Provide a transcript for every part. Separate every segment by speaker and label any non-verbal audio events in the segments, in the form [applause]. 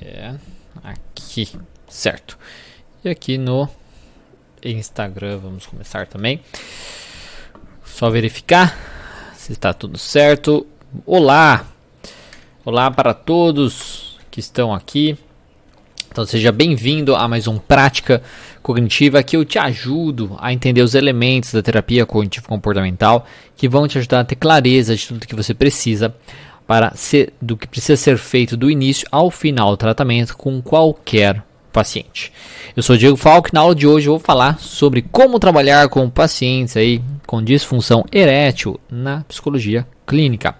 Speaker 1: É aqui, certo? E aqui no Instagram vamos começar também. Só verificar se está tudo certo. Olá! Olá para todos que estão aqui. Então seja bem-vindo a mais um Prática Cognitiva que eu te ajudo a entender os elementos da terapia cognitivo comportamental que vão te ajudar a ter clareza de tudo que você precisa para ser do que precisa ser feito do início ao final do tratamento com qualquer paciente. Eu sou Diego Falk, na aula de hoje eu vou falar sobre como trabalhar com pacientes aí com disfunção erétil na psicologia clínica.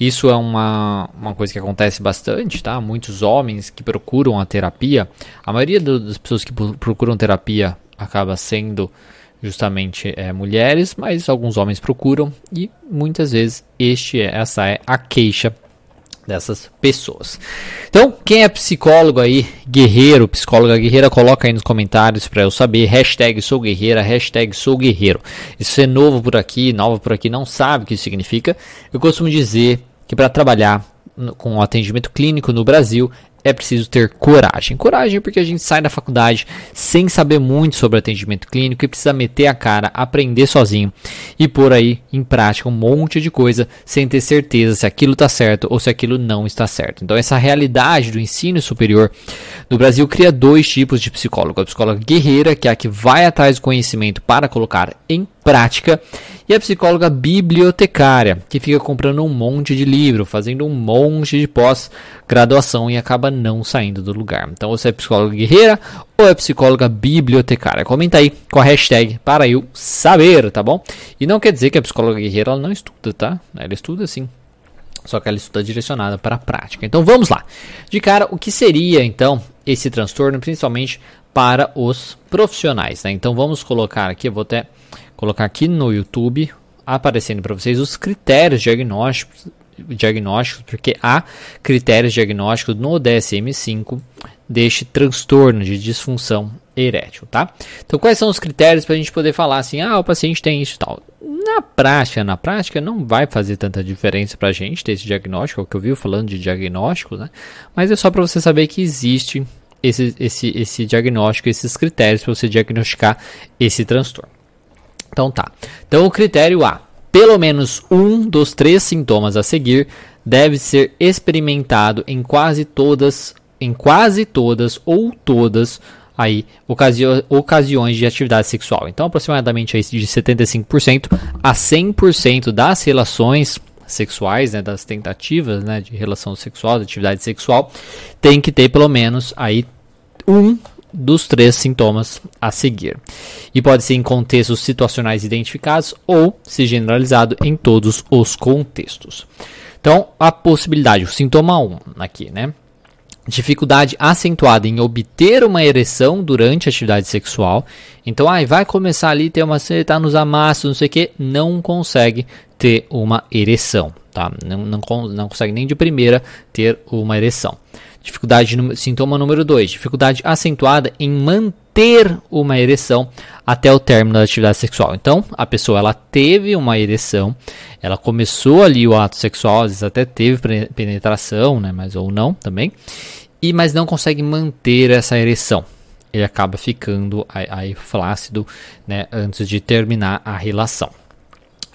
Speaker 1: Isso é uma, uma coisa que acontece bastante, tá? Muitos homens que procuram a terapia, a maioria das pessoas que procuram terapia acaba sendo justamente é, mulheres, mas alguns homens procuram e muitas vezes este é, essa é a queixa dessas pessoas. Então, quem é psicólogo aí, guerreiro, psicóloga guerreira, coloca aí nos comentários para eu saber. Hashtag sou guerreira, hashtag sou guerreiro. E se é novo por aqui, nova por aqui, não sabe o que isso significa, eu costumo dizer que para trabalhar com atendimento clínico no Brasil é preciso ter coragem. Coragem porque a gente sai da faculdade sem saber muito sobre atendimento clínico e precisa meter a cara, aprender sozinho e pôr aí em prática um monte de coisa sem ter certeza se aquilo está certo ou se aquilo não está certo. Então essa realidade do ensino superior no Brasil cria dois tipos de psicólogo. A psicóloga guerreira, que é a que vai atrás do conhecimento para colocar em prática, e a psicóloga bibliotecária, que fica comprando um monte de livro, fazendo um monte de pós-graduação e acaba não saindo do lugar. Então você é psicóloga guerreira ou é psicóloga bibliotecária? Comenta aí com a hashtag para eu saber, tá bom? E não quer dizer que a psicóloga guerreira ela não estuda, tá? Ela estuda sim. Só que ela estuda direcionada para a prática. Então vamos lá. De cara, o que seria então esse transtorno, principalmente para os profissionais? Né? Então vamos colocar aqui, eu vou até colocar aqui no YouTube aparecendo para vocês os critérios diagnósticos, diagnósticos, porque há critérios diagnósticos no DSM-5 deste transtorno de disfunção erétil, tá? Então, quais são os critérios para a gente poder falar assim, ah, o paciente tem isso e tal? Na prática, na prática, não vai fazer tanta diferença para a gente ter esse diagnóstico, é o que eu vi falando de diagnóstico, né? Mas é só para você saber que existe esse, esse, esse diagnóstico, esses critérios para você diagnosticar esse transtorno. Então tá. Então o critério A. Pelo menos um dos três sintomas a seguir deve ser experimentado em quase todas, em quase todas ou todas aí ocasi ocasiões de atividade sexual. Então aproximadamente aí de 75% a 100% das relações sexuais, né, das tentativas, né, de relação sexual, de atividade sexual, tem que ter pelo menos aí um dos três sintomas a seguir. E pode ser em contextos situacionais identificados ou se generalizado em todos os contextos. Então, a possibilidade, o sintoma 1 aqui, né? Dificuldade acentuada em obter uma ereção durante a atividade sexual. Então, ai, vai começar ali, ter uma tá nos amassos, não sei o que, não consegue ter uma ereção, tá? Não, não, não consegue nem de primeira ter uma ereção. Dificuldade, sintoma número 2, dificuldade acentuada em manter uma ereção até o término da atividade sexual. Então, a pessoa ela teve uma ereção, ela começou ali o ato sexual, às vezes até teve penetração, né, mas ou não também, e mas não consegue manter essa ereção. Ele acaba ficando aí flácido, né, antes de terminar a relação.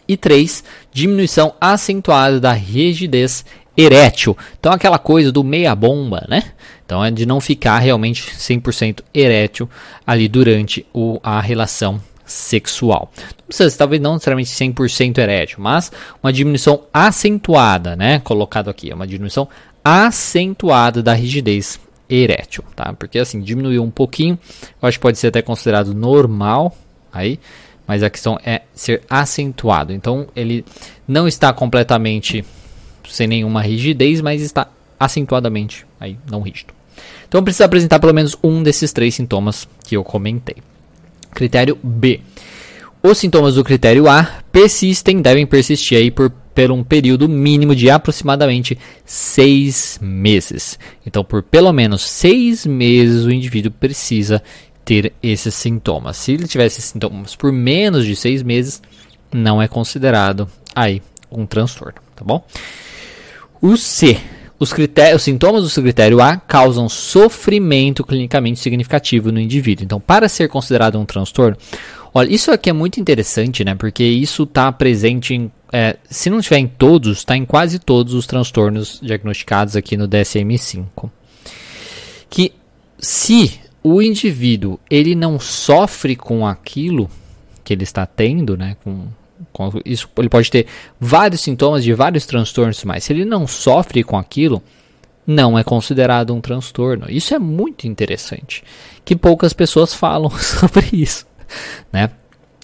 Speaker 1: E 3. Diminuição acentuada da rigidez erétil. Então aquela coisa do meia bomba, né? Então é de não ficar realmente 100% erétil ali durante o, a relação sexual. Não precisa, talvez não necessariamente 100% erétil, mas uma diminuição acentuada, né? Colocado aqui, é uma diminuição acentuada da rigidez erétil, tá? Porque assim, diminuiu um pouquinho, eu acho que pode ser até considerado normal aí, mas a questão é ser acentuado. Então ele não está completamente sem nenhuma rigidez, mas está acentuadamente aí não rígido. Então precisa apresentar pelo menos um desses três sintomas que eu comentei. Critério B. Os sintomas do critério A persistem, devem persistir aí por, por um período mínimo de aproximadamente seis meses. Então, por pelo menos seis meses, o indivíduo precisa ter esses sintomas. Se ele tiver esses sintomas por menos de seis meses, não é considerado aí um transtorno, tá bom? O C. os, critérios, os sintomas do critério A causam sofrimento clinicamente significativo no indivíduo. Então, para ser considerado um transtorno, olha, isso aqui é muito interessante, né? Porque isso está presente em, é, se não estiver em todos, está em quase todos os transtornos diagnosticados aqui no DSM-5. Que se o indivíduo ele não sofre com aquilo que ele está tendo, né? Com isso, ele pode ter vários sintomas de vários transtornos, mas se ele não sofre com aquilo, não é considerado um transtorno. Isso é muito interessante, que poucas pessoas [laughs] falam [laughs] sobre isso, né?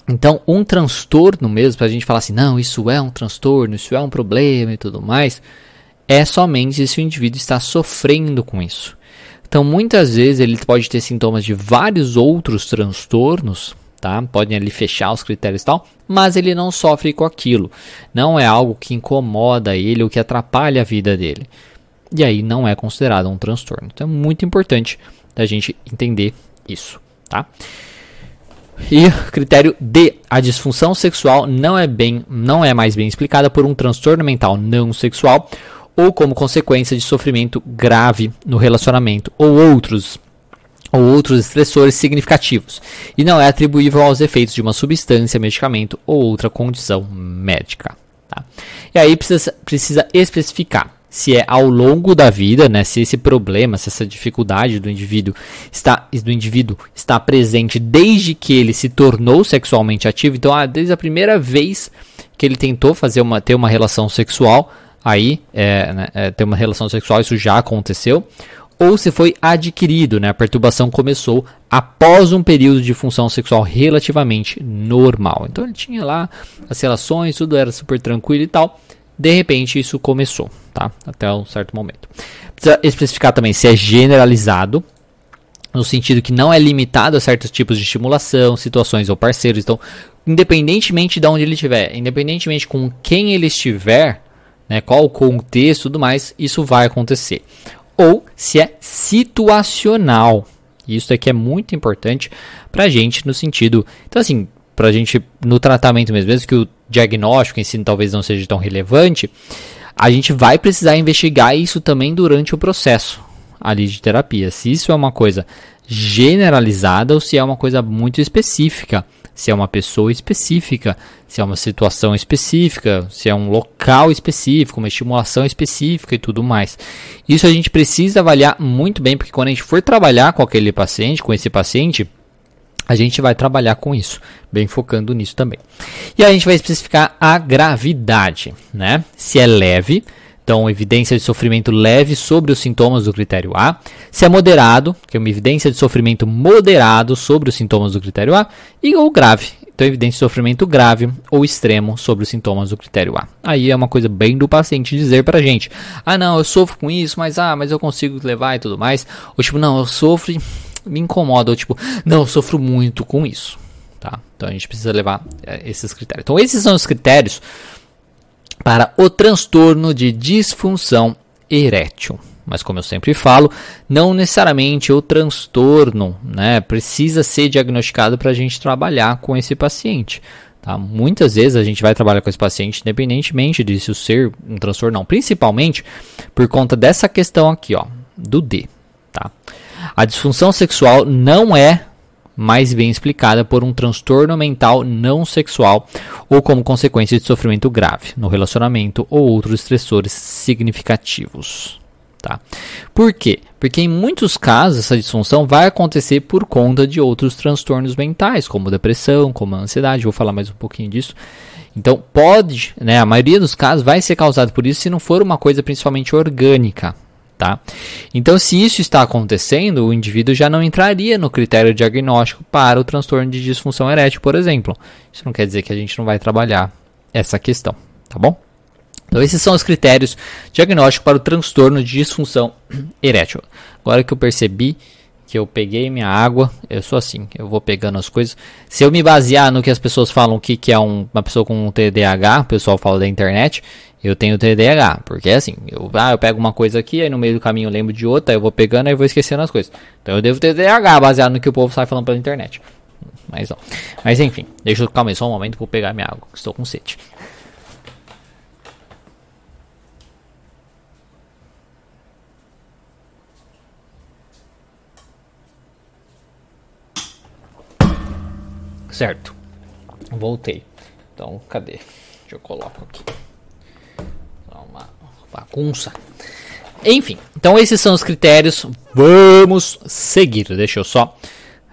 Speaker 1: Então, um transtorno mesmo, para a gente falar assim, não, isso é um transtorno, isso é um problema e tudo mais, é somente se o indivíduo está sofrendo com isso. Então, muitas vezes ele pode ter sintomas de vários outros transtornos, tá? Podem ali fechar os critérios e tal, mas ele não sofre com aquilo. Não é algo que incomoda ele ou que atrapalha a vida dele. E aí não é considerado um transtorno. Então é muito importante da gente entender isso, tá? E critério D, a disfunção sexual não é bem, não é mais bem explicada por um transtorno mental não sexual ou como consequência de sofrimento grave no relacionamento ou outros ou outros estressores significativos, e não é atribuível aos efeitos de uma substância, medicamento ou outra condição médica. Tá? E aí precisa, precisa especificar se é ao longo da vida, né, se esse problema, se essa dificuldade do indivíduo está, do indivíduo está presente desde que ele se tornou sexualmente ativo. Então, ah, desde a primeira vez que ele tentou fazer uma, ter uma relação sexual, aí é, né, é, ter uma relação sexual, isso já aconteceu ou se foi adquirido, né? A perturbação começou após um período de função sexual relativamente normal. Então ele tinha lá as relações, tudo era super tranquilo e tal. De repente isso começou, tá? Até um certo momento. Precisa especificar também se é generalizado, no sentido que não é limitado a certos tipos de estimulação, situações ou parceiros. Então, independentemente de onde ele estiver, independentemente com quem ele estiver, né, qual o contexto e tudo mais, isso vai acontecer ou se é situacional. Isso aqui é muito importante para a gente no sentido. Então, assim, para a gente no tratamento mesmo, mesmo que o diagnóstico em si talvez não seja tão relevante, a gente vai precisar investigar isso também durante o processo ali de terapia. Se isso é uma coisa generalizada ou se é uma coisa muito específica se é uma pessoa específica, se é uma situação específica, se é um local específico, uma estimulação específica e tudo mais. Isso a gente precisa avaliar muito bem, porque quando a gente for trabalhar com aquele paciente, com esse paciente, a gente vai trabalhar com isso, bem focando nisso também. E aí a gente vai especificar a gravidade, né? Se é leve, então, evidência de sofrimento leve sobre os sintomas do critério A. Se é moderado, que é uma evidência de sofrimento moderado sobre os sintomas do critério A. E ou grave, então evidência de sofrimento grave ou extremo sobre os sintomas do critério A. Aí é uma coisa bem do paciente dizer pra gente: "Ah, não, eu sofro com isso, mas ah, mas eu consigo levar e tudo mais". Ou tipo, "Não, eu sofro e me incomoda", ou tipo, "Não, eu sofro muito com isso". Tá? Então a gente precisa levar é, esses critérios. Então esses são os critérios para o transtorno de disfunção erétil. Mas como eu sempre falo, não necessariamente o transtorno né, precisa ser diagnosticado para a gente trabalhar com esse paciente. Tá? Muitas vezes a gente vai trabalhar com esse paciente independentemente disso ser um transtorno, não. Principalmente por conta dessa questão aqui, ó, do D. Tá? A disfunção sexual não é mais bem explicada por um transtorno mental não sexual ou como consequência de sofrimento grave no relacionamento ou outros estressores significativos. Tá? Por quê? Porque em muitos casos essa disfunção vai acontecer por conta de outros transtornos mentais, como depressão, como ansiedade. Vou falar mais um pouquinho disso. Então, pode, né, a maioria dos casos vai ser causado por isso se não for uma coisa principalmente orgânica, Tá? Então, se isso está acontecendo, o indivíduo já não entraria no critério diagnóstico para o transtorno de disfunção erétil, por exemplo. Isso não quer dizer que a gente não vai trabalhar essa questão, tá bom? Então, esses são os critérios diagnósticos para o transtorno de disfunção [clears throat] erétil. Agora que eu percebi que eu peguei minha água, eu sou assim, eu vou pegando as coisas. Se eu me basear no que as pessoas falam que, que é um, uma pessoa com um TDAH, o pessoal fala da internet, eu tenho TDAH, porque é assim, eu, ah, eu pego uma coisa aqui, aí no meio do caminho eu lembro de outra, aí eu vou pegando, e vou esquecendo as coisas. Então eu devo ter TDAH, baseado no que o povo sai falando pela internet. Mas não. Mas enfim, deixa eu calma aí só um momento, vou pegar minha água, que estou com sede. Certo. Voltei. Então, cadê? Deixa eu coloco aqui. Bagunça. Enfim, então esses são os critérios. Vamos seguir. Deixa eu só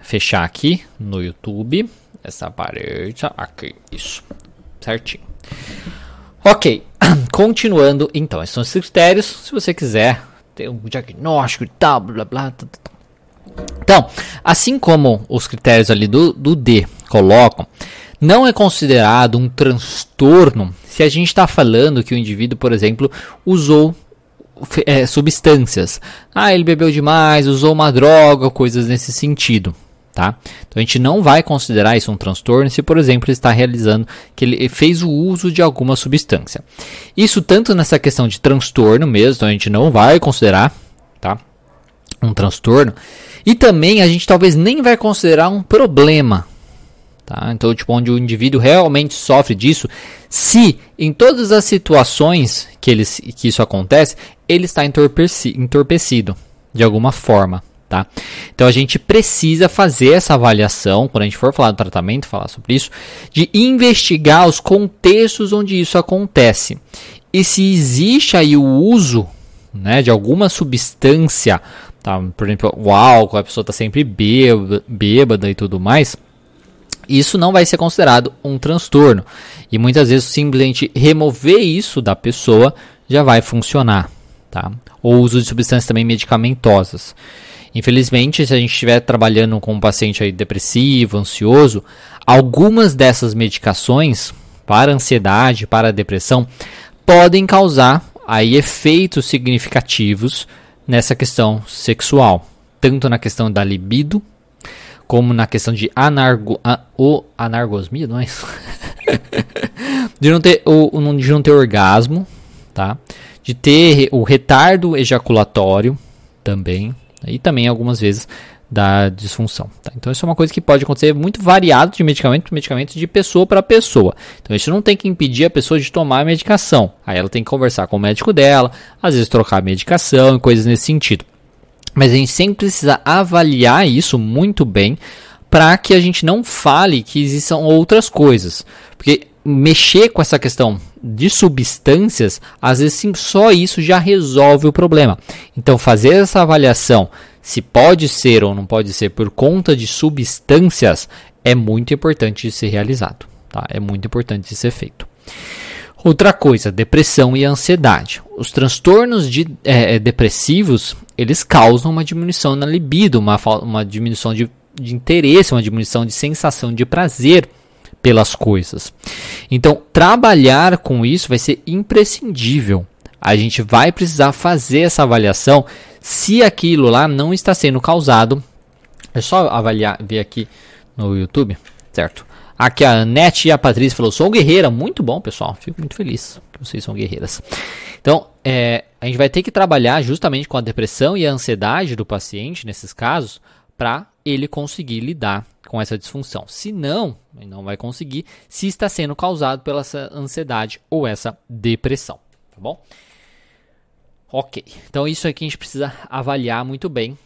Speaker 1: fechar aqui no YouTube. Essa parede aqui. Isso. Certinho. Ok. [clears throat] Continuando, então, esses são os critérios. Se você quiser ter um diagnóstico e tal, blá blá. blá. Então, assim como os critérios ali do, do D colocam, não é considerado um transtorno se a gente está falando que o indivíduo, por exemplo, usou é, substâncias. Ah, ele bebeu demais, usou uma droga, coisas nesse sentido. Tá? Então a gente não vai considerar isso um transtorno se, por exemplo, ele está realizando que ele fez o uso de alguma substância. Isso tanto nessa questão de transtorno mesmo, então a gente não vai considerar, tá? Um transtorno. E também a gente talvez nem vai considerar um problema, Tá? Então, tipo, onde o indivíduo realmente sofre disso, se em todas as situações que, ele, que isso acontece, ele está entorpecido de alguma forma. Tá? Então a gente precisa fazer essa avaliação, quando a gente for falar do tratamento, falar sobre isso, de investigar os contextos onde isso acontece. E se existe aí o uso né, de alguma substância, tá? por exemplo, o álcool, a pessoa está sempre bêbada, bêbada e tudo mais, isso não vai ser considerado um transtorno. E muitas vezes simplesmente remover isso da pessoa já vai funcionar. Tá? O uso de substâncias também medicamentosas. Infelizmente, se a gente estiver trabalhando com um paciente aí depressivo, ansioso, algumas dessas medicações para ansiedade, para depressão, podem causar aí efeitos significativos nessa questão sexual, tanto na questão da libido como na questão de anargo, a, o anargosmia, não é isso? [laughs] de, não ter, o, de não ter orgasmo, tá? De ter o retardo ejaculatório também, e também algumas vezes da disfunção. Tá? Então isso é uma coisa que pode acontecer muito variado de medicamento para medicamento de pessoa para pessoa. Então isso não tem que impedir a pessoa de tomar a medicação. Aí ela tem que conversar com o médico dela, às vezes trocar a medicação e coisas nesse sentido. Mas a gente sempre precisa avaliar isso muito bem para que a gente não fale que existam outras coisas. Porque mexer com essa questão de substâncias, às vezes sim, só isso já resolve o problema. Então, fazer essa avaliação se pode ser ou não pode ser por conta de substâncias é muito importante de ser realizado. Tá? É muito importante de ser feito. Outra coisa, depressão e ansiedade. Os transtornos de, é, depressivos eles causam uma diminuição na libido, uma, uma diminuição de, de interesse, uma diminuição de sensação de prazer pelas coisas. Então, trabalhar com isso vai ser imprescindível. A gente vai precisar fazer essa avaliação se aquilo lá não está sendo causado. É só avaliar, ver aqui no YouTube, certo? Aqui a Anete e a Patrícia falou: sou guerreira. Muito bom, pessoal. Fico muito feliz que vocês são guerreiras. Então, é, a gente vai ter que trabalhar justamente com a depressão e a ansiedade do paciente, nesses casos, para ele conseguir lidar com essa disfunção. Se não, ele não vai conseguir se está sendo causado pela essa ansiedade ou essa depressão. Tá bom? Ok. Então, isso aqui a gente precisa avaliar muito bem,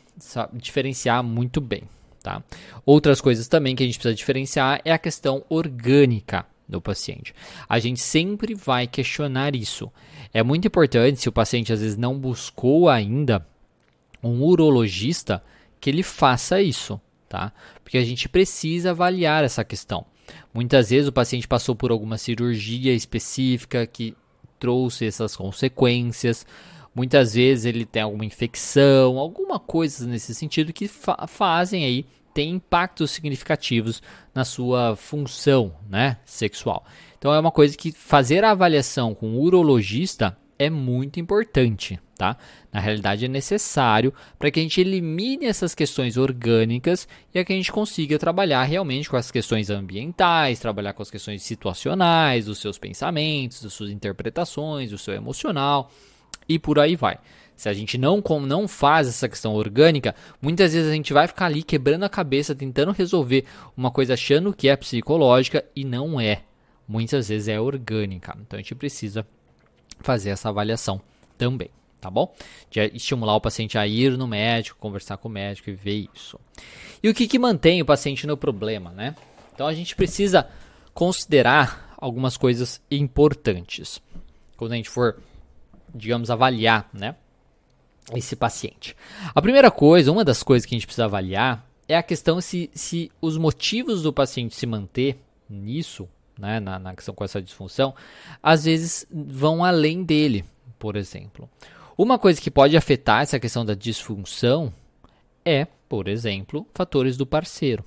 Speaker 1: diferenciar muito bem. Tá? Outras coisas também que a gente precisa diferenciar é a questão orgânica do paciente. A gente sempre vai questionar isso. É muito importante, se o paciente às vezes não buscou ainda um urologista, que ele faça isso, tá? Porque a gente precisa avaliar essa questão. Muitas vezes o paciente passou por alguma cirurgia específica que trouxe essas consequências. Muitas vezes ele tem alguma infecção, alguma coisa nesse sentido que fa fazem aí tem impactos significativos na sua função, né, sexual. Então é uma coisa que fazer a avaliação com o urologista é muito importante, tá? Na realidade é necessário para que a gente elimine essas questões orgânicas e a que a gente consiga trabalhar realmente com as questões ambientais, trabalhar com as questões situacionais, os seus pensamentos, as suas interpretações, o seu emocional e por aí vai. Se a gente não, não faz essa questão orgânica, muitas vezes a gente vai ficar ali quebrando a cabeça, tentando resolver uma coisa achando que é psicológica e não é. Muitas vezes é orgânica. Então a gente precisa fazer essa avaliação também, tá bom? De estimular o paciente a ir no médico, conversar com o médico e ver isso. E o que, que mantém o paciente no problema, né? Então a gente precisa considerar algumas coisas importantes quando a gente for, digamos, avaliar, né, esse paciente. A primeira coisa, uma das coisas que a gente precisa avaliar é a questão se, se os motivos do paciente se manter nisso, né, na, na questão com essa disfunção, às vezes vão além dele, por exemplo. Uma coisa que pode afetar essa questão da disfunção é, por exemplo, fatores do parceiro.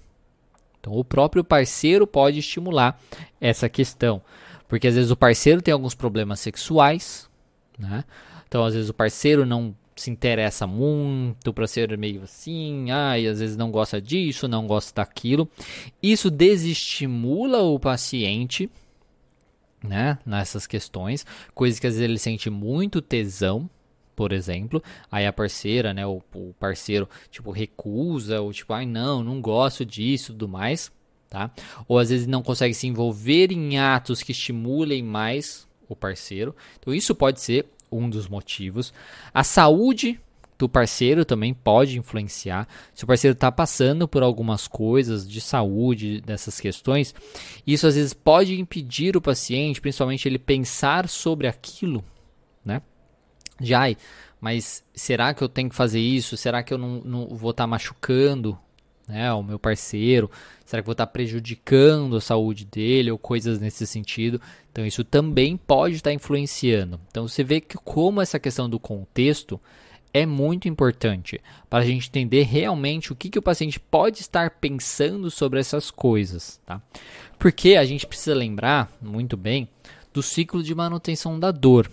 Speaker 1: Então, o próprio parceiro pode estimular essa questão, porque às vezes o parceiro tem alguns problemas sexuais, né? Então, às vezes o parceiro não se interessa muito, o parceiro é meio assim, ai, às vezes não gosta disso, não gosta daquilo. Isso desestimula o paciente, né, nessas questões, coisas que às vezes ele sente muito tesão, por exemplo, aí a parceira, né, o, o parceiro, tipo, recusa, ou tipo, ai, não, não gosto disso, tudo mais, tá? Ou às vezes não consegue se envolver em atos que estimulem mais o parceiro. Então isso pode ser um dos motivos. A saúde do parceiro também pode influenciar. Se o parceiro está passando por algumas coisas de saúde, dessas questões, isso às vezes pode impedir o paciente, principalmente ele pensar sobre aquilo, né? Já, mas será que eu tenho que fazer isso? Será que eu não, não vou estar tá machucando né, o meu parceiro? Será que vou estar prejudicando a saúde dele ou coisas nesse sentido? Então isso também pode estar influenciando. Então você vê que como essa questão do contexto é muito importante para a gente entender realmente o que, que o paciente pode estar pensando sobre essas coisas, tá? Porque a gente precisa lembrar muito bem do ciclo de manutenção da dor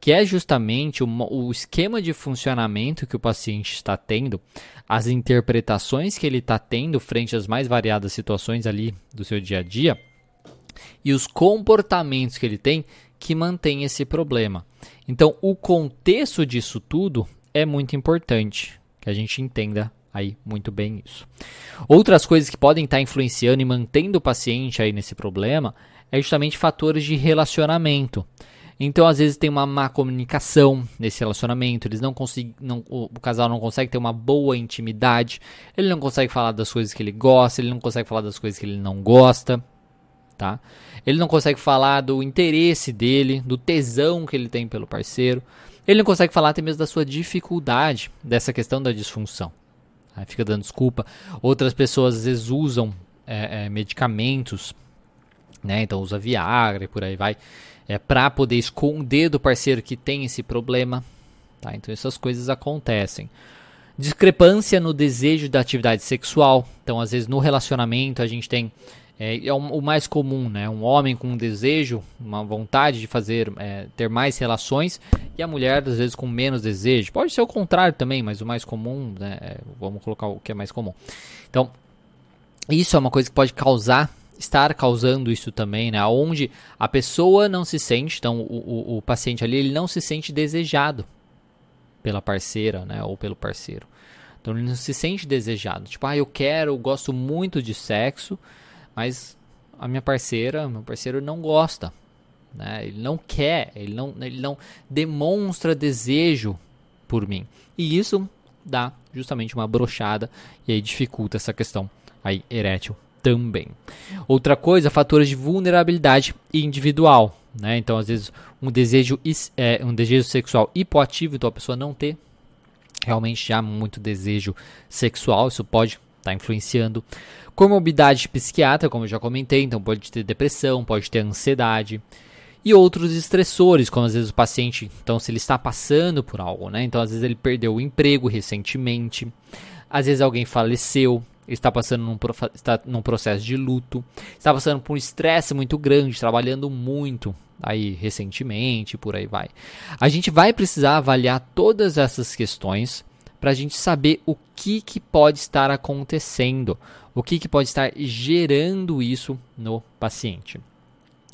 Speaker 1: que é justamente o, o esquema de funcionamento que o paciente está tendo, as interpretações que ele está tendo frente às mais variadas situações ali do seu dia a dia e os comportamentos que ele tem que mantém esse problema. Então, o contexto disso tudo é muito importante que a gente entenda aí muito bem isso. Outras coisas que podem estar influenciando e mantendo o paciente aí nesse problema é justamente fatores de relacionamento. Então, às vezes, tem uma má comunicação nesse relacionamento. Eles não conseguem. O, o, casal não consegue ter uma boa intimidade. Ele não consegue falar das coisas que ele gosta. Ele não consegue falar das coisas que ele não gosta. Tá? Ele não consegue falar do interesse dele, do tesão que ele tem pelo parceiro. Ele não consegue falar até mesmo da sua dificuldade, dessa questão da disfunção. Aí fica dando desculpa. Outras pessoas às vezes usam é, é, medicamentos, né? Então usa Viagra e por aí vai é, para poder esconder do parceiro que tem esse problema. Tá? Então essas coisas acontecem. Discrepância no desejo da atividade sexual. Então, às vezes, no relacionamento a gente tem. É, é o, mais comum, né? Um homem com um desejo, uma vontade de fazer, é, ter mais relações, e a mulher, às vezes, com menos desejo. Pode ser o contrário também, mas o mais comum, né? É, vamos colocar o que é mais comum. Então, isso é uma coisa que pode causar estar causando isso também, né? Onde a pessoa não se sente, então o, o, o, paciente ali ele não se sente desejado pela parceira, né? Ou pelo parceiro. Então ele não se sente desejado. Tipo, ah, eu quero, eu gosto muito de sexo, mas a minha parceira, meu parceiro não gosta, né? Ele não quer, ele não, ele não demonstra desejo por mim. E isso dá justamente uma brochada e aí dificulta essa questão aí erétil também. Outra coisa, fatores de vulnerabilidade individual. Né? Então, às vezes, um desejo, é, um desejo sexual hipoativo, então a pessoa não ter realmente já muito desejo sexual, isso pode estar tá influenciando. Comorbidade psiquiátrica, como eu já comentei, então pode ter depressão, pode ter ansiedade. E outros estressores, como às vezes o paciente, então se ele está passando por algo, né? Então às vezes ele perdeu o emprego recentemente, às vezes alguém faleceu, está passando num, está num processo de luto, está passando por um estresse muito grande, trabalhando muito aí recentemente, por aí vai. A gente vai precisar avaliar todas essas questões para a gente saber o que, que pode estar acontecendo, o que, que pode estar gerando isso no paciente.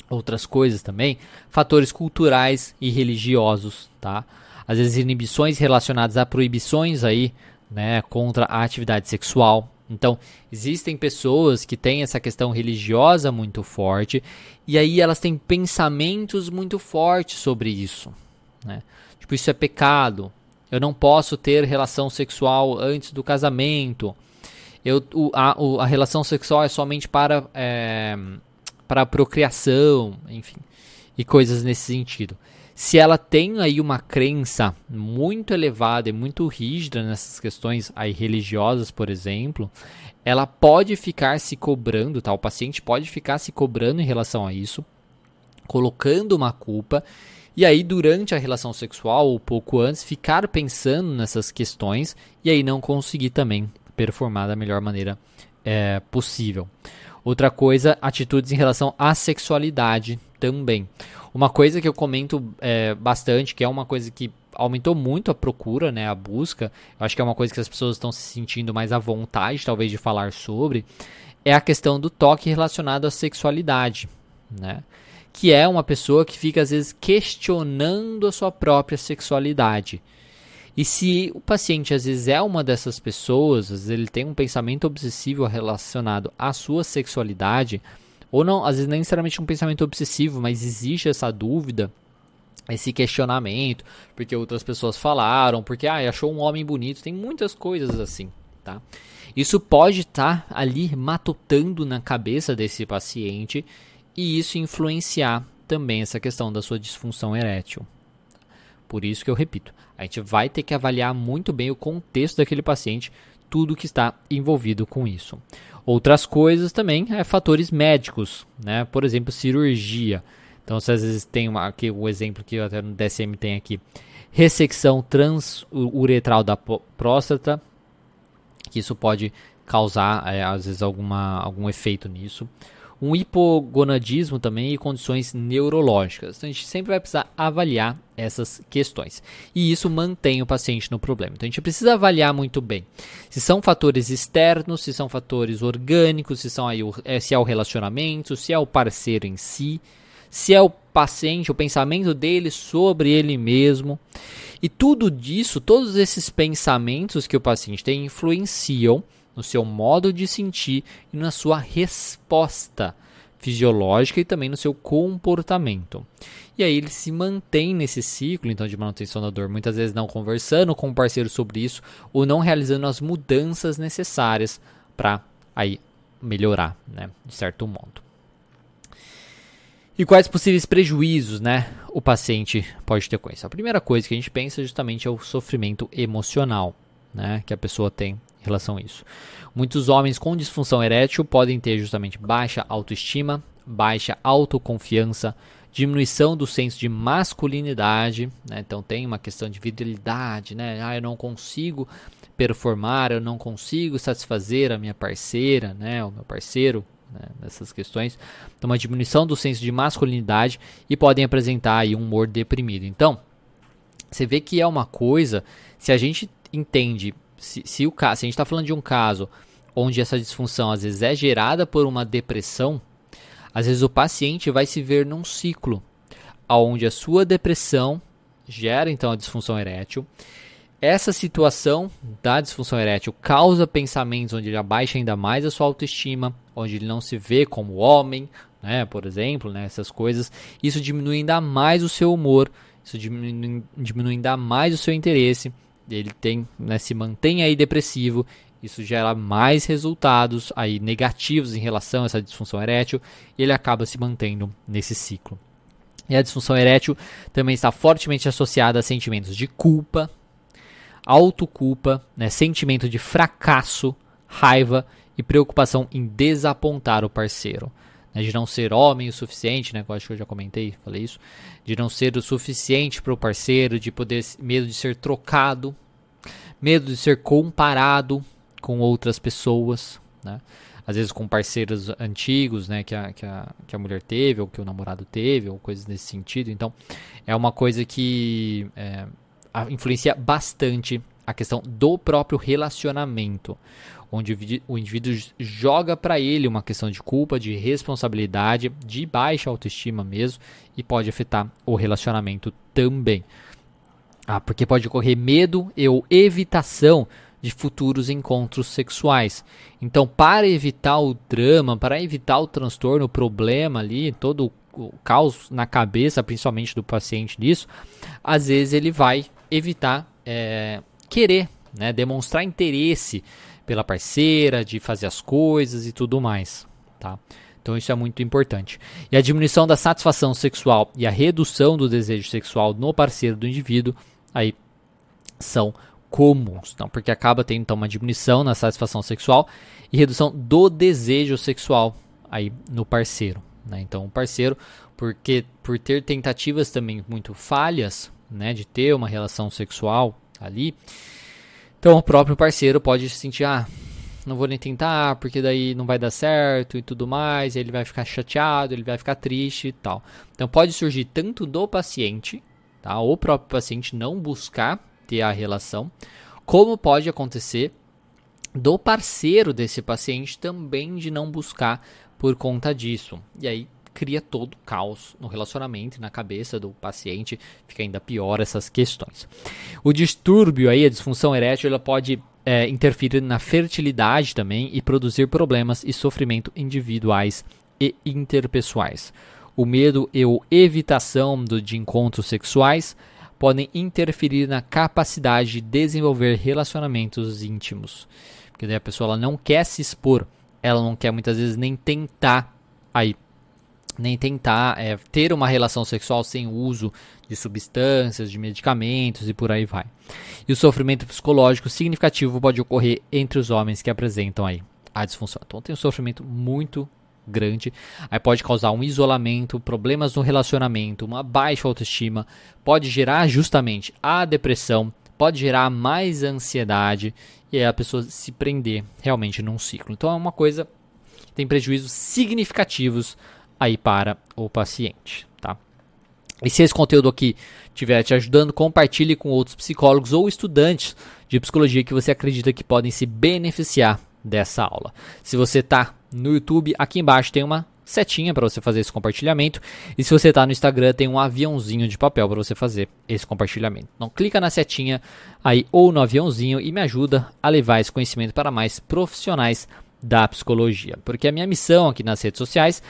Speaker 1: Outras coisas também, fatores culturais e religiosos, tá? Às vezes inibições relacionadas a proibições aí, né, contra a atividade sexual, então, existem pessoas que têm essa questão religiosa muito forte e aí elas têm pensamentos muito fortes sobre isso. Né? Tipo, isso é pecado. Eu não posso ter relação sexual antes do casamento. eu, o, a, o, a relação sexual é somente para, é, para procriação, enfim, e coisas nesse sentido. Se ela tem aí uma crença muito elevada e muito rígida nessas questões aí religiosas, por exemplo, ela pode ficar se cobrando, tá? O paciente pode ficar se cobrando em relação a isso, colocando uma culpa e aí, durante a relação sexual, ou pouco antes, ficar pensando nessas questões e aí não conseguir também performar da melhor maneira é, possível. Outra coisa, atitudes em relação à sexualidade também. Uma coisa que eu comento é, bastante, que é uma coisa que aumentou muito a procura, né, a busca, eu acho que é uma coisa que as pessoas estão se sentindo mais à vontade, talvez, de falar sobre, é a questão do toque relacionado à sexualidade, né? que é uma pessoa que fica às vezes questionando a sua própria sexualidade. E se o paciente às vezes é uma dessas pessoas, às vezes ele tem um pensamento obsessivo relacionado à sua sexualidade, ou não, às vezes nem necessariamente um pensamento obsessivo, mas existe essa dúvida, esse questionamento, porque outras pessoas falaram, porque ah, achou um homem bonito, tem muitas coisas assim, tá? Isso pode estar tá ali matutando na cabeça desse paciente e isso influenciar também essa questão da sua disfunção erétil. Por isso que eu repito, a gente vai ter que avaliar muito bem o contexto daquele paciente, tudo que está envolvido com isso. Outras coisas também é fatores médicos, né? Por exemplo, cirurgia. Então, se às vezes tem uma, aqui o exemplo que até no DSM tem aqui, ressecção transuretral da próstata, que isso pode causar é, às vezes alguma, algum efeito nisso um hipogonadismo também e condições neurológicas. Então a gente sempre vai precisar avaliar essas questões. E isso mantém o paciente no problema. Então a gente precisa avaliar muito bem se são fatores externos, se são fatores orgânicos, se são aí é, se é o relacionamento, se é o parceiro em si, se é o paciente, o pensamento dele sobre ele mesmo. E tudo disso, todos esses pensamentos que o paciente tem influenciam no seu modo de sentir e na sua resposta fisiológica e também no seu comportamento. E aí ele se mantém nesse ciclo então de manutenção da dor, muitas vezes não conversando com o parceiro sobre isso ou não realizando as mudanças necessárias para aí melhorar, né, de certo modo. E quais possíveis prejuízos, né, o paciente pode ter com isso? A primeira coisa que a gente pensa justamente é o sofrimento emocional, né, que a pessoa tem em relação a isso. Muitos homens com disfunção erétil podem ter justamente baixa autoestima, baixa autoconfiança, diminuição do senso de masculinidade, né? então tem uma questão de virilidade, né? Ah, eu não consigo performar, eu não consigo satisfazer a minha parceira, né? o meu parceiro, né? nessas questões. Então, uma diminuição do senso de masculinidade e podem apresentar aí um humor deprimido. Então, você vê que é uma coisa, se a gente entende se, se, o, se a gente está falando de um caso onde essa disfunção às vezes é gerada por uma depressão, às vezes o paciente vai se ver num ciclo onde a sua depressão gera então a disfunção erétil. Essa situação da disfunção erétil causa pensamentos onde ele abaixa ainda mais a sua autoestima, onde ele não se vê como homem, né, por exemplo, né, essas coisas. Isso diminui ainda mais o seu humor, isso diminui, diminui ainda mais o seu interesse ele tem, né, se mantém aí depressivo, isso gera mais resultados aí negativos em relação a essa disfunção erétil e ele acaba se mantendo nesse ciclo. E a disfunção erétil também está fortemente associada a sentimentos de culpa, autoculpa, né, sentimento de fracasso, raiva e preocupação em desapontar o parceiro. Né, de não ser homem o suficiente, né, eu acho que eu já comentei, falei isso, de não ser o suficiente para o parceiro, de poder medo de ser trocado, medo de ser comparado com outras pessoas, né? Às vezes com parceiros antigos, né, que a, que, a, que a mulher teve, ou que o namorado teve, ou coisas nesse sentido. Então, é uma coisa que é, influencia bastante a questão do próprio relacionamento, onde o indivíduo joga para ele uma questão de culpa, de responsabilidade, de baixa autoestima mesmo, e pode afetar o relacionamento também. Ah, porque pode ocorrer medo ou evitação de futuros encontros sexuais. Então, para evitar o drama, para evitar o transtorno, o problema ali, todo o caos na cabeça, principalmente do paciente disso, às vezes ele vai evitar é, querer, né, demonstrar interesse pela parceira, de fazer as coisas e tudo mais, tá? Então isso é muito importante. E a diminuição da satisfação sexual e a redução do desejo sexual no parceiro do indivíduo aí são comuns, então, porque acaba tendo então uma diminuição na satisfação sexual e redução do desejo sexual aí no parceiro. Né? Então, o parceiro, porque por ter tentativas também muito falhas, né, de ter uma relação sexual ali, então o próprio parceiro pode se sentir, ah, não vou nem tentar, porque daí não vai dar certo e tudo mais, ele vai ficar chateado, ele vai ficar triste e tal. Então pode surgir tanto do paciente, tá? O próprio paciente não buscar ter a relação, como pode acontecer do parceiro desse paciente também de não buscar por conta disso. E aí cria todo o caos no relacionamento e na cabeça do paciente, fica ainda pior essas questões. O distúrbio aí, a disfunção erétil, ela pode é, interferir na fertilidade também e produzir problemas e sofrimento individuais e interpessoais. O medo e a evitação do, de encontros sexuais podem interferir na capacidade de desenvolver relacionamentos íntimos. Porque daí a pessoa ela não quer se expor, ela não quer muitas vezes nem tentar aí nem tentar é, ter uma relação sexual sem uso de substâncias, de medicamentos e por aí vai. E o sofrimento psicológico significativo pode ocorrer entre os homens que apresentam aí a disfunção. Então tem um sofrimento muito grande, aí pode causar um isolamento, problemas no relacionamento, uma baixa autoestima, pode gerar justamente a depressão, pode gerar mais ansiedade e aí a pessoa se prender realmente num ciclo. Então é uma coisa que tem prejuízos significativos aí para o paciente, tá? E se esse conteúdo aqui estiver te ajudando, compartilhe com outros psicólogos ou estudantes de psicologia que você acredita que podem se beneficiar dessa aula. Se você está no YouTube, aqui embaixo tem uma setinha para você fazer esse compartilhamento. E se você está no Instagram, tem um aviãozinho de papel para você fazer esse compartilhamento. Então clica na setinha aí ou no aviãozinho e me ajuda a levar esse conhecimento para mais profissionais da psicologia. Porque a minha missão aqui nas redes sociais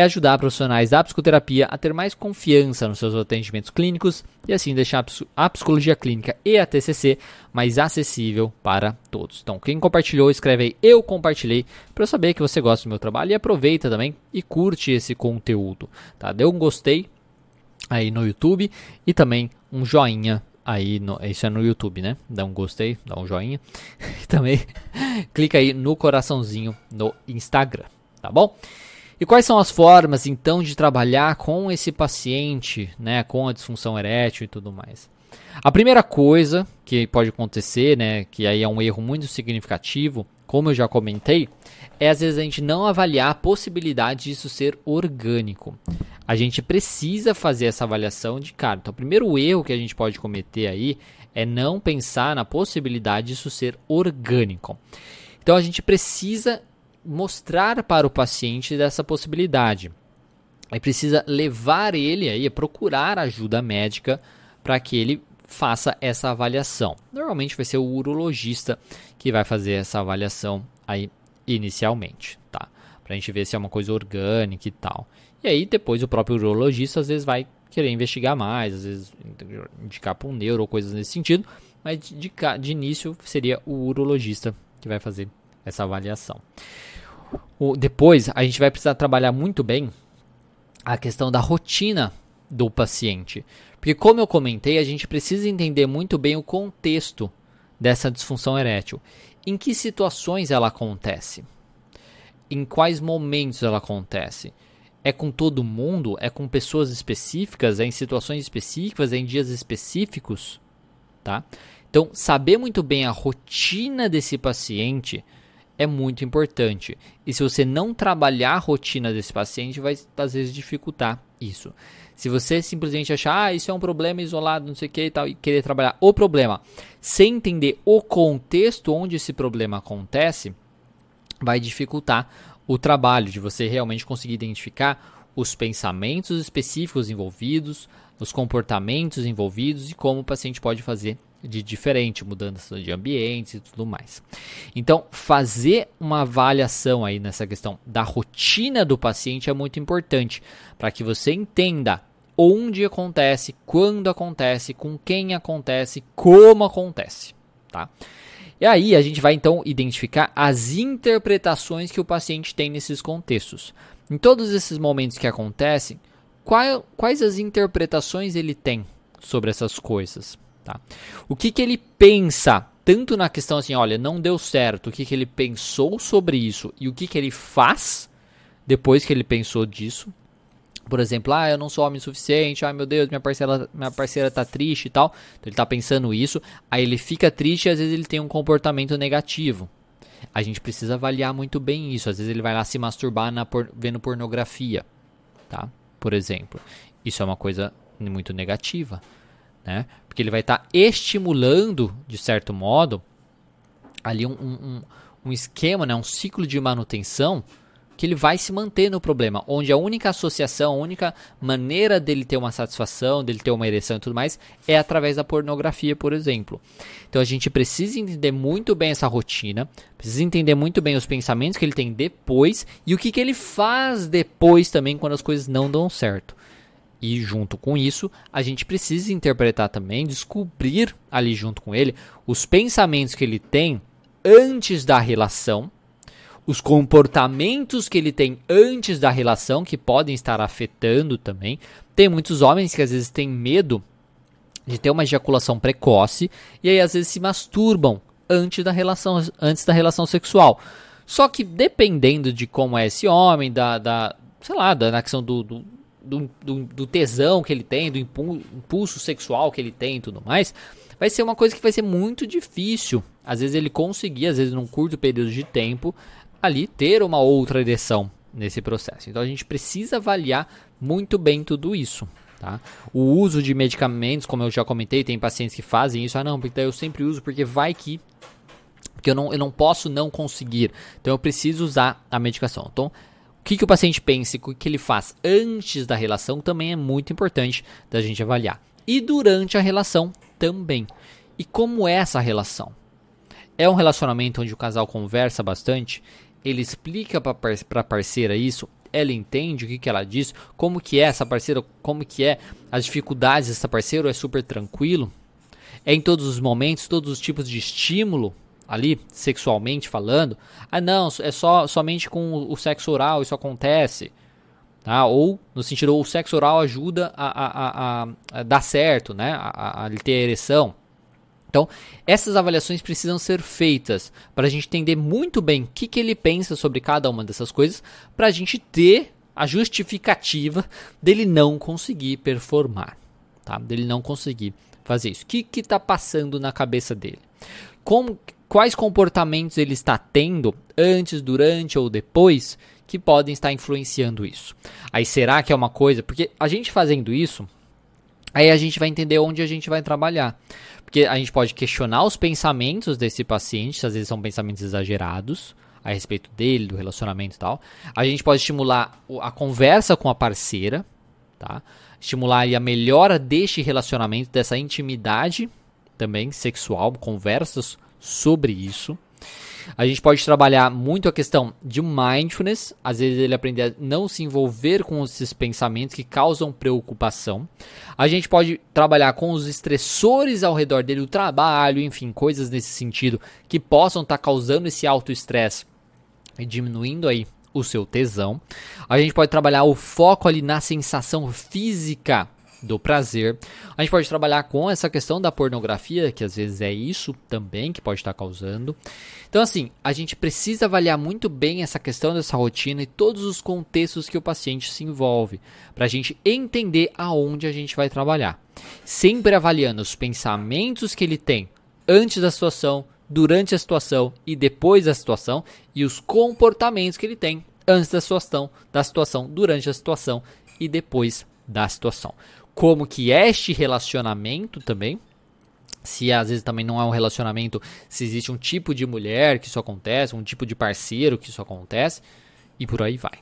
Speaker 1: é ajudar profissionais da psicoterapia a ter mais confiança nos seus atendimentos clínicos e assim deixar a psicologia clínica e a TCC mais acessível para todos. Então, quem compartilhou, escreve aí eu compartilhei para eu saber que você gosta do meu trabalho e aproveita também e curte esse conteúdo, tá? Dê um gostei aí no YouTube e também um joinha aí no, isso é no YouTube, né? Dá um gostei, dá um joinha. [laughs] E também [laughs] clica aí no coraçãozinho no Instagram, tá bom? E quais são as formas, então, de trabalhar com esse paciente, né, com a disfunção erétil e tudo mais? A primeira coisa que pode acontecer, né, que aí é um erro muito significativo, como eu já comentei, é às vezes a gente não avaliar a possibilidade disso ser orgânico. A gente precisa fazer essa avaliação de cara. Então, o primeiro erro que a gente pode cometer aí é não pensar na possibilidade disso ser orgânico. Então, a gente precisa mostrar para o paciente dessa possibilidade. Aí precisa levar ele aí a procurar ajuda médica para que ele faça essa avaliação. Normalmente vai ser o urologista que vai fazer essa avaliação aí inicialmente, tá? Para a gente ver se é uma coisa orgânica e tal. E aí depois o próprio urologista às vezes vai querer investigar mais, às vezes indicar para um neuro ou coisas nesse sentido, mas de, de início seria o urologista que vai fazer essa avaliação. O, depois, a gente vai precisar trabalhar muito bem a questão da rotina do paciente. Porque, como eu comentei, a gente precisa entender muito bem o contexto dessa disfunção erétil. Em que situações ela acontece? Em quais momentos ela acontece? É com todo mundo? É com pessoas específicas? É em situações específicas? É em dias específicos? Tá? Então, saber muito bem a rotina desse paciente é muito importante. E se você não trabalhar a rotina desse paciente, vai às vezes dificultar isso. Se você simplesmente achar, ah, isso é um problema isolado, não sei o que e tal, e querer trabalhar o problema sem entender o contexto onde esse problema acontece, vai dificultar o trabalho de você realmente conseguir identificar os pensamentos específicos envolvidos, os comportamentos envolvidos e como o paciente pode fazer de diferente, mudança de ambientes e tudo mais. Então, fazer uma avaliação aí nessa questão da rotina do paciente é muito importante para que você entenda onde acontece, quando acontece, com quem acontece, como acontece, tá? E aí a gente vai então identificar as interpretações que o paciente tem nesses contextos. Em todos esses momentos que acontecem, qual, quais as interpretações ele tem sobre essas coisas? Tá? O que, que ele pensa, tanto na questão assim, olha, não deu certo, o que, que ele pensou sobre isso e o que, que ele faz depois que ele pensou disso. Por exemplo, ah, eu não sou homem suficiente, ah, meu Deus, minha parceira, minha parceira tá triste e tal. Então ele tá pensando isso, aí ele fica triste e às vezes ele tem um comportamento negativo. A gente precisa avaliar muito bem isso. Às vezes ele vai lá se masturbar por, vendo pornografia, tá? Por exemplo. Isso é uma coisa muito negativa, né? Porque ele vai estar tá estimulando, de certo modo, ali um, um, um esquema, né? um ciclo de manutenção que ele vai se manter no problema, onde a única associação, a única maneira dele ter uma satisfação, dele ter uma ereção e tudo mais, é através da pornografia, por exemplo. Então a gente precisa entender muito bem essa rotina, precisa entender muito bem os pensamentos que ele tem depois e o que, que ele faz depois também quando as coisas não dão certo. E junto com isso, a gente precisa interpretar também, descobrir ali junto com ele os pensamentos que ele tem antes da relação os comportamentos que ele tem antes da relação que podem estar afetando também. Tem muitos homens que às vezes têm medo de ter uma ejaculação precoce e aí às vezes se masturbam antes da relação, antes da relação sexual. Só que dependendo de como é esse homem, da, da sei lá, da questão do, do, do, do, tesão que ele tem, do impulso sexual que ele tem e tudo mais, vai ser uma coisa que vai ser muito difícil. Às vezes ele conseguir, às vezes num curto período de tempo, ali ter uma outra direção nesse processo. Então a gente precisa avaliar muito bem tudo isso. Tá? O uso de medicamentos, como eu já comentei, tem pacientes que fazem isso. Ah, não, porque eu sempre uso porque vai que. Porque eu não, eu não posso não conseguir. Então eu preciso usar a medicação. Então, o que, que o paciente pensa e o que ele faz antes da relação também é muito importante da gente avaliar. E durante a relação também. E como é essa relação? É um relacionamento onde o casal conversa bastante? Ele explica para a parceira isso, ela entende o que, que ela diz, como que é essa parceira, como que é as dificuldades dessa parceira, é super tranquilo, é em todos os momentos, todos os tipos de estímulo ali, sexualmente falando, ah não, é só somente com o sexo oral isso acontece, tá? Ou no sentido, o sexo oral ajuda a, a, a, a dar certo, né? A, a, a ter ereção. Então, essas avaliações precisam ser feitas para a gente entender muito bem o que, que ele pensa sobre cada uma dessas coisas, para a gente ter a justificativa dele não conseguir performar, tá? dele não conseguir fazer isso. O que está passando na cabeça dele? Como, quais comportamentos ele está tendo antes, durante ou depois que podem estar influenciando isso? Aí será que é uma coisa? Porque a gente fazendo isso, aí a gente vai entender onde a gente vai trabalhar. Porque a gente pode questionar os pensamentos desse paciente, às vezes são pensamentos exagerados a respeito dele, do relacionamento e tal. A gente pode estimular a conversa com a parceira, tá? Estimular a melhora deste relacionamento, dessa intimidade também sexual, conversas sobre isso. A gente pode trabalhar muito a questão de mindfulness, às vezes ele aprender a não se envolver com esses pensamentos que causam preocupação. A gente pode trabalhar com os estressores ao redor dele, o trabalho, enfim, coisas nesse sentido que possam estar tá causando esse alto estresse e diminuindo aí o seu tesão. A gente pode trabalhar o foco ali na sensação física do prazer. A gente pode trabalhar com essa questão da pornografia, que às vezes é isso também que pode estar causando. Então, assim, a gente precisa avaliar muito bem essa questão dessa rotina e todos os contextos que o paciente se envolve, para a gente entender aonde a gente vai trabalhar. Sempre avaliando os pensamentos que ele tem antes da situação, durante a situação e depois da situação, e os comportamentos que ele tem antes da situação, da situação, durante a situação e depois da situação como que é este relacionamento também. Se às vezes também não é um relacionamento, se existe um tipo de mulher que isso acontece, um tipo de parceiro que isso acontece, e por aí vai.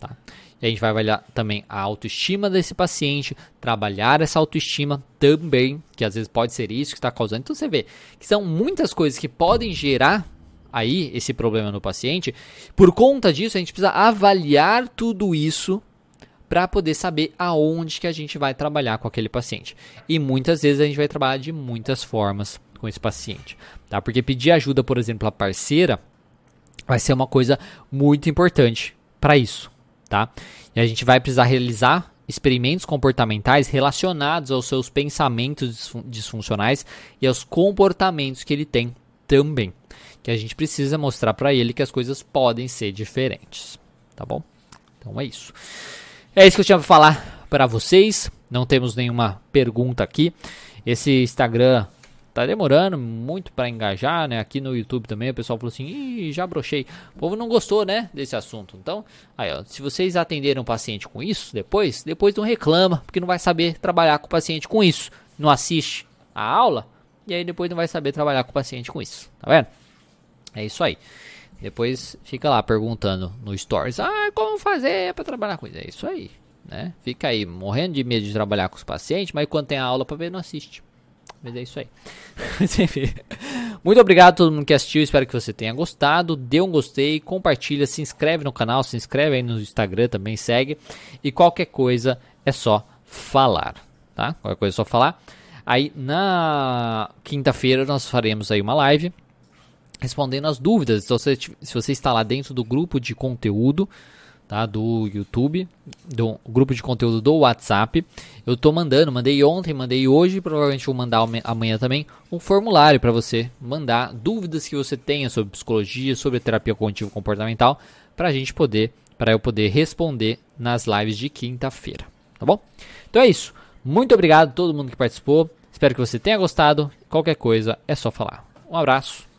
Speaker 1: Tá? E a gente vai avaliar também a autoestima desse paciente, trabalhar essa autoestima também, que às vezes pode ser isso que está causando. Então você vê que são muitas coisas que podem gerar aí esse problema no paciente. Por conta disso, a gente precisa avaliar tudo isso para poder saber aonde que a gente vai trabalhar com aquele paciente. E muitas vezes a gente vai trabalhar de muitas formas com esse paciente, tá? Porque pedir ajuda, por exemplo, a parceira vai ser uma coisa muito importante para isso, tá? E a gente vai precisar realizar experimentos comportamentais relacionados aos seus pensamentos disfuncionais e aos comportamentos que ele tem também. Que a gente precisa mostrar para ele que as coisas podem ser diferentes, tá bom? Então é isso. É isso que eu tinha para falar para vocês. Não temos nenhuma pergunta aqui. Esse Instagram tá demorando muito para engajar, né? Aqui no YouTube também o pessoal falou assim: Ih, já brochei. O povo não gostou, né? Desse assunto. Então, aí, ó, se vocês atenderam o paciente com isso, depois, depois não reclama, porque não vai saber trabalhar com o paciente com isso. Não assiste a aula e aí depois não vai saber trabalhar com o paciente com isso. Tá vendo? É isso aí. Depois fica lá perguntando no Stories: Ah, como fazer para trabalhar com isso? É isso aí. Né? Fica aí morrendo de medo de trabalhar com os pacientes, mas quando tem a aula para ver, não assiste. Mas é isso aí. [laughs] Muito obrigado a todo mundo que assistiu. Espero que você tenha gostado. Dê um gostei, compartilha, se inscreve no canal, se inscreve aí no Instagram também, segue. E qualquer coisa é só falar, tá? Qualquer coisa é só falar. Aí na quinta-feira nós faremos aí uma live respondendo as dúvidas. Se você, se você está lá dentro do grupo de conteúdo, tá? Do YouTube, do grupo de conteúdo do WhatsApp. Eu tô mandando, mandei ontem, mandei hoje, provavelmente vou mandar amanhã também um formulário para você mandar dúvidas que você tenha sobre psicologia, sobre terapia cognitivo comportamental, para a gente poder, para eu poder responder nas lives de quinta-feira, tá bom? Então é isso. Muito obrigado a todo mundo que participou. Espero que você tenha gostado. Qualquer coisa é só falar. Um abraço